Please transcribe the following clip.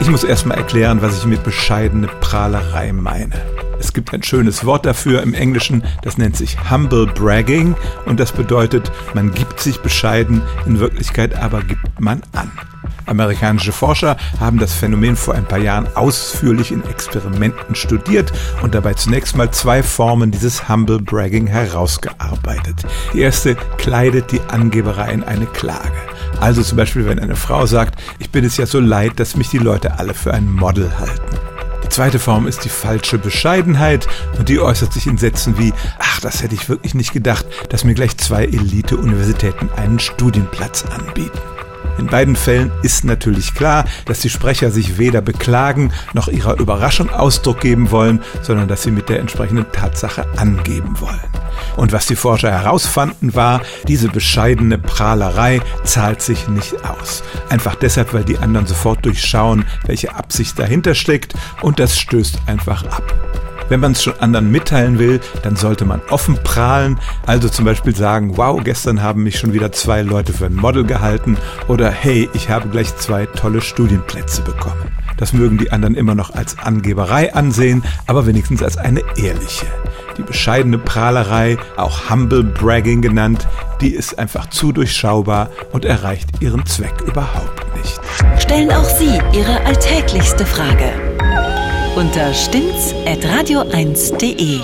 Ich muss erstmal erklären, was ich mit bescheidene Prahlerei meine. Es gibt ein schönes Wort dafür im Englischen, das nennt sich Humble Bragging und das bedeutet, man gibt sich bescheiden, in Wirklichkeit aber gibt man an. Amerikanische Forscher haben das Phänomen vor ein paar Jahren ausführlich in Experimenten studiert und dabei zunächst mal zwei Formen dieses Humble Bragging herausgearbeitet. Die erste kleidet die Angeberei in eine Klage. Also zum Beispiel, wenn eine Frau sagt, ich bin es ja so leid, dass mich die Leute alle für ein Model halten. Die zweite Form ist die falsche Bescheidenheit und die äußert sich in Sätzen wie, ach, das hätte ich wirklich nicht gedacht, dass mir gleich zwei Elite-Universitäten einen Studienplatz anbieten. In beiden Fällen ist natürlich klar, dass die Sprecher sich weder beklagen noch ihrer Überraschung Ausdruck geben wollen, sondern dass sie mit der entsprechenden Tatsache angeben wollen. Und was die Forscher herausfanden war, diese bescheidene Prahlerei zahlt sich nicht aus. Einfach deshalb, weil die anderen sofort durchschauen, welche Absicht dahinter steckt und das stößt einfach ab. Wenn man es schon anderen mitteilen will, dann sollte man offen prahlen, also zum Beispiel sagen, wow, gestern haben mich schon wieder zwei Leute für ein Model gehalten oder hey, ich habe gleich zwei tolle Studienplätze bekommen. Das mögen die anderen immer noch als Angeberei ansehen, aber wenigstens als eine ehrliche. Die bescheidene Prahlerei, auch Humble Bragging genannt, die ist einfach zu durchschaubar und erreicht ihren Zweck überhaupt nicht. Stellen auch Sie Ihre alltäglichste Frage unter stimmtz.radio1.de.